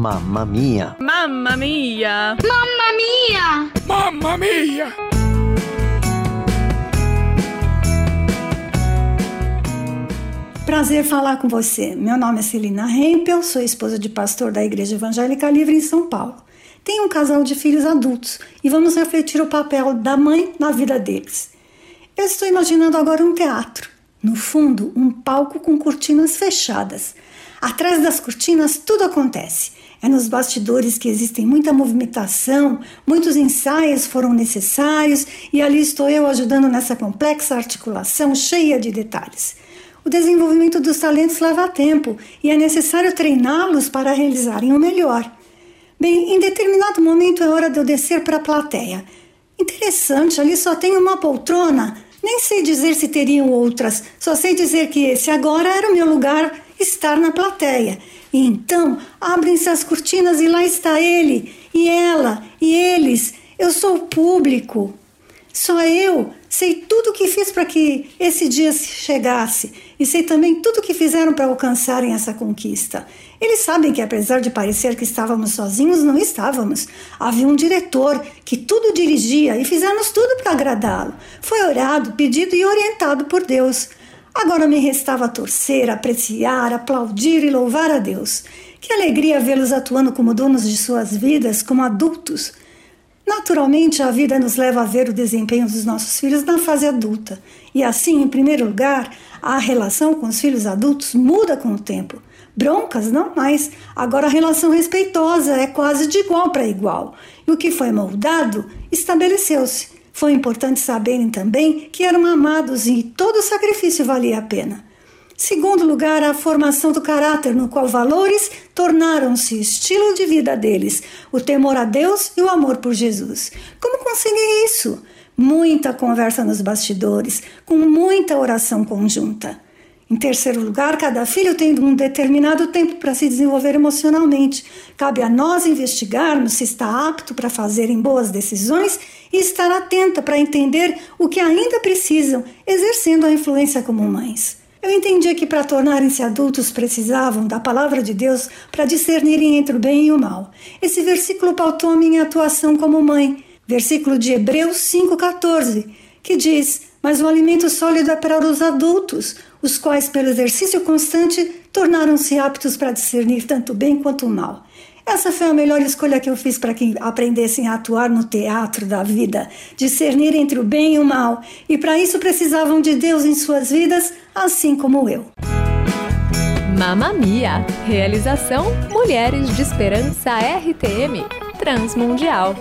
Mamma mia! Mamma mia! Mamma mia! Mamma mia! Prazer falar com você. Meu nome é Celina Hempel, sou esposa de pastor da Igreja Evangélica Livre em São Paulo. Tenho um casal de filhos adultos e vamos refletir o papel da mãe na vida deles. Eu estou imaginando agora um teatro. No fundo, um palco com cortinas fechadas. Atrás das cortinas tudo acontece. É nos bastidores que existem muita movimentação, muitos ensaios foram necessários e ali estou eu ajudando nessa complexa articulação cheia de detalhes. O desenvolvimento dos talentos leva tempo e é necessário treiná-los para realizarem o melhor. Bem, em determinado momento é hora de eu descer para a plateia. Interessante, ali só tem uma poltrona. Nem sei dizer se teriam outras, só sei dizer que esse agora era o meu lugar estar na plateia. Então abrem-se as cortinas e lá está ele, e ela, e eles. Eu sou o público. Só eu sei tudo o que fiz para que esse dia chegasse e sei também tudo o que fizeram para alcançarem essa conquista. Eles sabem que, apesar de parecer que estávamos sozinhos, não estávamos. Havia um diretor que tudo dirigia e fizemos tudo para agradá-lo. Foi orado, pedido e orientado por Deus. Agora me restava torcer, apreciar, aplaudir e louvar a Deus. Que alegria vê-los atuando como donos de suas vidas, como adultos. Naturalmente, a vida nos leva a ver o desempenho dos nossos filhos na fase adulta. E assim, em primeiro lugar, a relação com os filhos adultos muda com o tempo. Broncas, não mais. Agora a relação respeitosa é quase de igual para igual. E o que foi moldado estabeleceu-se. Foi importante saberem também que eram amados e todo sacrifício valia a pena. Segundo lugar, a formação do caráter, no qual valores tornaram-se estilo de vida deles, o temor a Deus e o amor por Jesus. Como conseguir isso? Muita conversa nos bastidores, com muita oração conjunta. Em terceiro lugar, cada filho tem um determinado tempo para se desenvolver emocionalmente. Cabe a nós investigarmos se está apto para fazerem boas decisões e estar atenta para entender o que ainda precisam, exercendo a influência como mães. Eu entendi que para tornarem-se adultos precisavam da palavra de Deus para discernirem entre o bem e o mal. Esse versículo pautou a minha atuação como mãe. Versículo de Hebreus 5,14, que diz: Mas o alimento sólido é para os adultos, os quais, pelo exercício constante, tornaram-se aptos para discernir tanto bem quanto mal. Essa foi a melhor escolha que eu fiz para que aprendessem a atuar no teatro da vida, discernir entre o bem e o mal, e para isso precisavam de Deus em suas vidas, assim como eu. Mamma Mia! Realização Mulheres de Esperança RTM Transmundial.